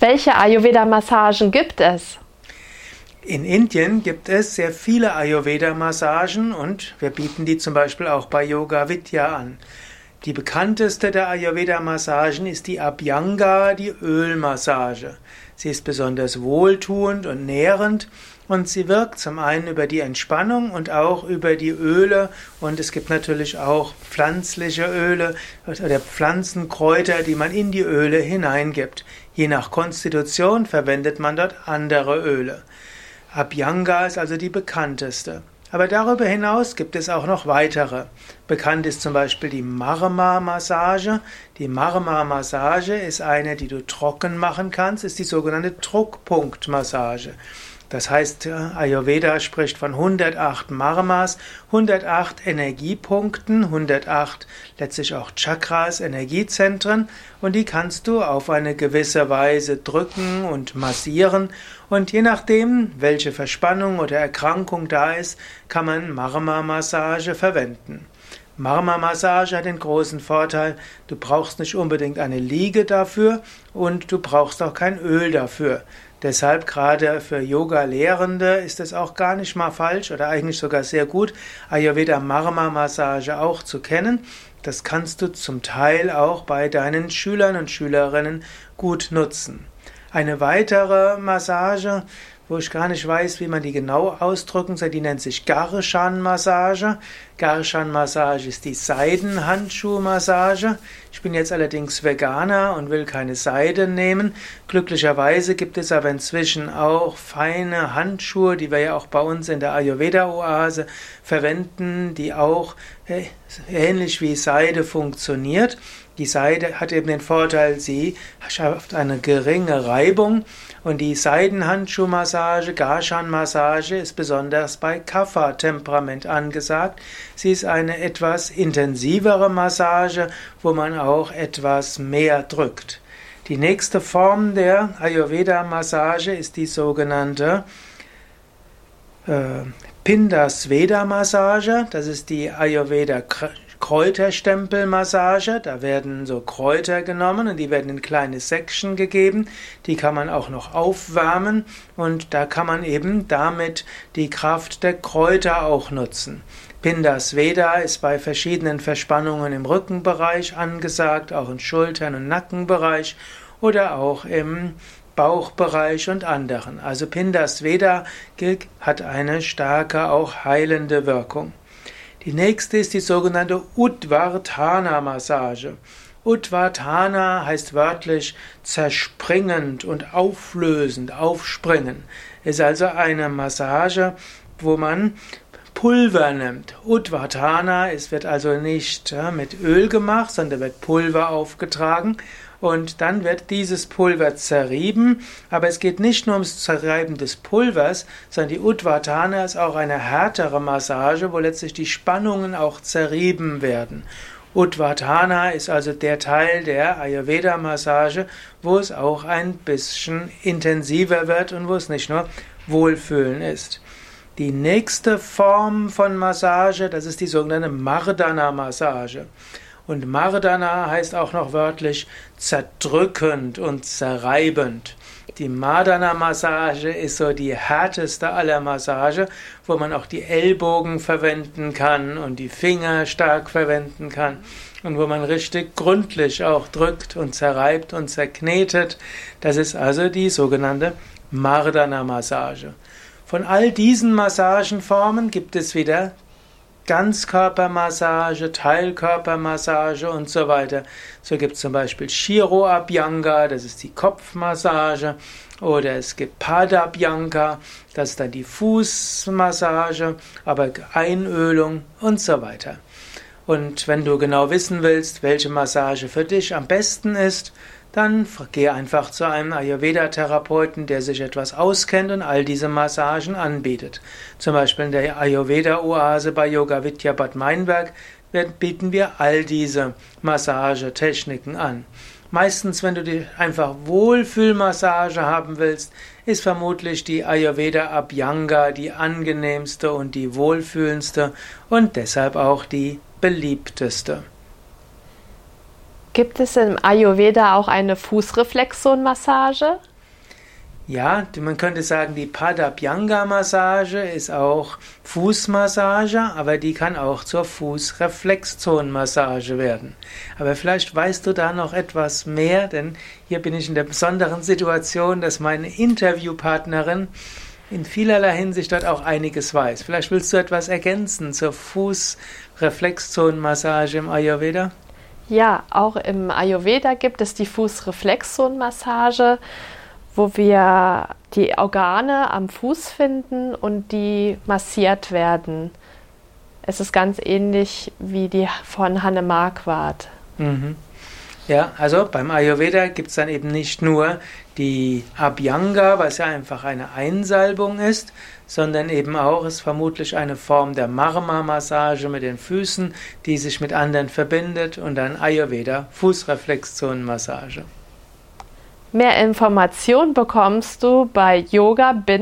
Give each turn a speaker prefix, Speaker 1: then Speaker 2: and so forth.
Speaker 1: Welche Ayurveda-Massagen gibt es?
Speaker 2: In Indien gibt es sehr viele Ayurveda-Massagen und wir bieten die zum Beispiel auch bei Yoga Vidya an. Die bekannteste der Ayurveda-Massagen ist die Abhyanga, die Ölmassage. Sie ist besonders wohltuend und nährend und sie wirkt zum einen über die Entspannung und auch über die Öle und es gibt natürlich auch pflanzliche Öle oder Pflanzenkräuter, die man in die Öle hineingibt. Je nach Konstitution verwendet man dort andere Öle. Abhyanga ist also die bekannteste. Aber darüber hinaus gibt es auch noch weitere. Bekannt ist zum Beispiel die Marma-Massage. Die Marma-Massage ist eine, die du trocken machen kannst, ist die sogenannte Druckpunktmassage. Das heißt, äh, Ayurveda spricht von 108 Marmas, 108 Energiepunkten, 108 letztlich auch Chakras, Energiezentren und die kannst du auf eine gewisse Weise drücken und massieren und je nachdem, welche Verspannung oder Erkrankung da ist, kann man Marma-Massage verwenden. Marma-Massage hat den großen Vorteil, du brauchst nicht unbedingt eine Liege dafür und du brauchst auch kein Öl dafür. Deshalb gerade für Yoga-Lehrende ist es auch gar nicht mal falsch oder eigentlich sogar sehr gut, Ayurveda Marma Massage auch zu kennen. Das kannst du zum Teil auch bei deinen Schülern und Schülerinnen gut nutzen. Eine weitere Massage wo ich gar nicht weiß, wie man die genau ausdrücken soll. Die nennt sich Garshan-Massage. Garshan-Massage ist die Seidenhandschuhmassage. Ich bin jetzt allerdings Veganer und will keine Seide nehmen. Glücklicherweise gibt es aber inzwischen auch feine Handschuhe, die wir ja auch bei uns in der Ayurveda-Oase verwenden, die auch äh, ähnlich wie Seide funktioniert. Die Seide hat eben den Vorteil, sie schafft eine geringe Reibung und die Seidenhandschuhmassage, Garshan-Massage ist besonders bei Kapha-Temperament angesagt. Sie ist eine etwas intensivere Massage, wo man auch etwas mehr drückt. Die nächste Form der Ayurveda-Massage ist die sogenannte äh, Pindasveda-Massage. Das ist die Ayurveda Kräuterstempelmassage. Da werden so Kräuter genommen und die werden in kleine Säckchen gegeben. Die kann man auch noch aufwärmen und da kann man eben damit die Kraft der Kräuter auch nutzen. Pindasveda ist bei verschiedenen Verspannungen im Rückenbereich angesagt, auch im Schultern- und Nackenbereich oder auch im Bauchbereich und anderen. Also Pindasveda hat eine starke, auch heilende Wirkung. Die nächste ist die sogenannte Udvartana-Massage. Udvartana heißt wörtlich zerspringend und auflösend, aufspringen. Ist also eine Massage, wo man Pulver nimmt. Udvartana, es wird also nicht mit Öl gemacht, sondern wird Pulver aufgetragen und dann wird dieses Pulver zerrieben, aber es geht nicht nur ums Zerreiben des Pulvers, sondern die Udvatana ist auch eine härtere Massage, wo letztlich die Spannungen auch zerrieben werden. Udvatana ist also der Teil der Ayurveda-Massage, wo es auch ein bisschen intensiver wird und wo es nicht nur Wohlfühlen ist. Die nächste Form von Massage, das ist die sogenannte Mardana-Massage. Und Mardana heißt auch noch wörtlich zerdrückend und zerreibend. Die Mardana-Massage ist so die härteste aller Massage, wo man auch die Ellbogen verwenden kann und die Finger stark verwenden kann und wo man richtig gründlich auch drückt und zerreibt und zerknetet. Das ist also die sogenannte Mardana-Massage. Von all diesen Massagenformen gibt es wieder Ganzkörpermassage, Teilkörpermassage und so weiter. So gibt es zum Beispiel Shiro Abhyanga, das ist die Kopfmassage, oder es gibt Padabhyanga, das ist dann die Fußmassage, aber Einölung und so weiter. Und wenn du genau wissen willst, welche Massage für dich am besten ist, dann geh einfach zu einem Ayurveda-Therapeuten, der sich etwas auskennt und all diese Massagen anbietet. Zum Beispiel in der Ayurveda-Oase bei Yoga Vidya Bad Meinberg bieten wir all diese Massagetechniken an. Meistens, wenn du die einfach Wohlfühlmassage haben willst, ist vermutlich die Ayurveda Abhyanga die angenehmste und die wohlfühlendste und deshalb auch die beliebteste.
Speaker 1: Gibt es im Ayurveda auch eine Fußreflexzonenmassage?
Speaker 2: Ja, man könnte sagen, die Padabhyanga-Massage ist auch Fußmassage, aber die kann auch zur Fußreflexzonenmassage werden. Aber vielleicht weißt du da noch etwas mehr, denn hier bin ich in der besonderen Situation, dass meine Interviewpartnerin in vielerlei Hinsicht dort auch einiges weiß. Vielleicht willst du etwas ergänzen zur Fußreflexzonenmassage im Ayurveda?
Speaker 1: Ja, auch im Ayurveda gibt es die Fußreflexzonenmassage wo wir die Organe am Fuß finden und die massiert werden. Es ist ganz ähnlich wie die von Hanne Marquardt.
Speaker 2: Mhm. Ja, also beim Ayurveda gibt es dann eben nicht nur die Abhyanga, was ja einfach eine Einsalbung ist, sondern eben auch ist vermutlich eine Form der Marma-Massage mit den Füßen, die sich mit anderen verbindet und dann Ayurveda Fußreflexzonenmassage.
Speaker 1: Mehr Informationen bekommst du bei yoga-vidya.de.